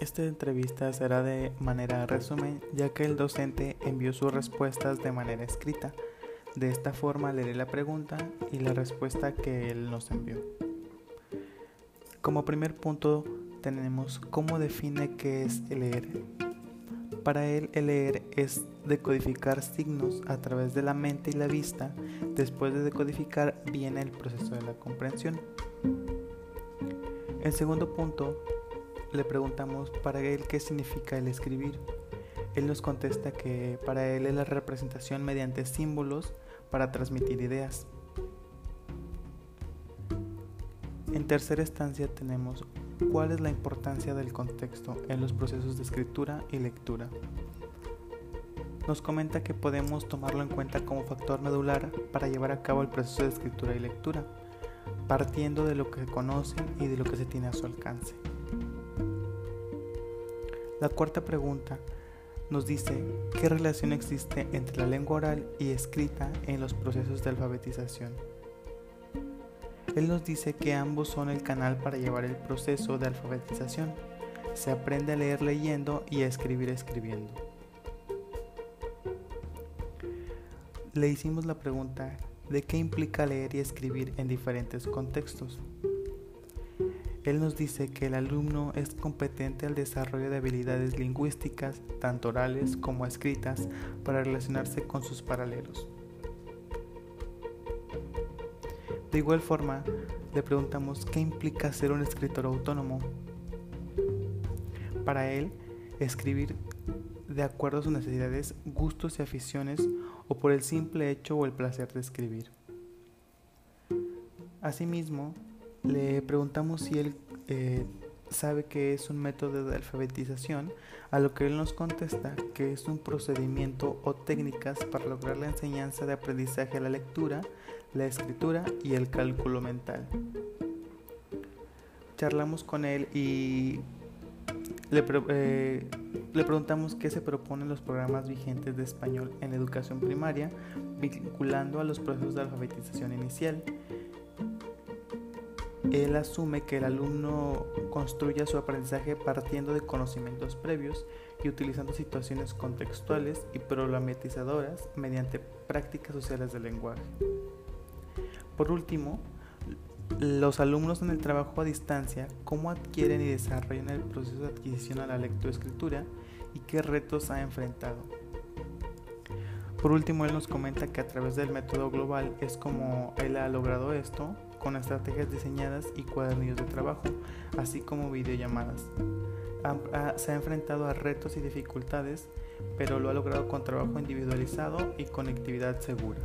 Esta entrevista será de manera resumen, ya que el docente envió sus respuestas de manera escrita. De esta forma leeré la pregunta y la respuesta que él nos envió. Como primer punto tenemos cómo define qué es leer. Para él el leer es decodificar signos a través de la mente y la vista. Después de decodificar viene el proceso de la comprensión. El segundo punto le preguntamos para él qué significa el escribir. Él nos contesta que para él es la representación mediante símbolos para transmitir ideas. En tercera instancia tenemos cuál es la importancia del contexto en los procesos de escritura y lectura. Nos comenta que podemos tomarlo en cuenta como factor medular para llevar a cabo el proceso de escritura y lectura, partiendo de lo que se conoce y de lo que se tiene a su alcance. La cuarta pregunta nos dice qué relación existe entre la lengua oral y escrita en los procesos de alfabetización. Él nos dice que ambos son el canal para llevar el proceso de alfabetización. Se aprende a leer leyendo y a escribir escribiendo. Le hicimos la pregunta de qué implica leer y escribir en diferentes contextos. Él nos dice que el alumno es competente al desarrollo de habilidades lingüísticas, tanto orales como escritas, para relacionarse con sus paralelos. De igual forma, le preguntamos qué implica ser un escritor autónomo. Para él, escribir de acuerdo a sus necesidades, gustos y aficiones o por el simple hecho o el placer de escribir. Asimismo, le preguntamos si él eh, sabe que es un método de alfabetización, a lo que él nos contesta que es un procedimiento o técnicas para lograr la enseñanza de aprendizaje a la lectura, la escritura y el cálculo mental. Charlamos con él y le, eh, le preguntamos qué se proponen los programas vigentes de español en educación primaria, vinculando a los procesos de alfabetización inicial él asume que el alumno construya su aprendizaje partiendo de conocimientos previos y utilizando situaciones contextuales y problematizadoras mediante prácticas sociales del lenguaje. Por último, los alumnos en el trabajo a distancia, cómo adquieren y desarrollan el proceso de adquisición a la lectoescritura y qué retos ha enfrentado. Por último, él nos comenta que a través del método global es como él ha logrado esto con estrategias diseñadas y cuadernillos de trabajo, así como videollamadas. se ha enfrentado a retos y dificultades, pero lo ha logrado con trabajo individualizado y conectividad segura.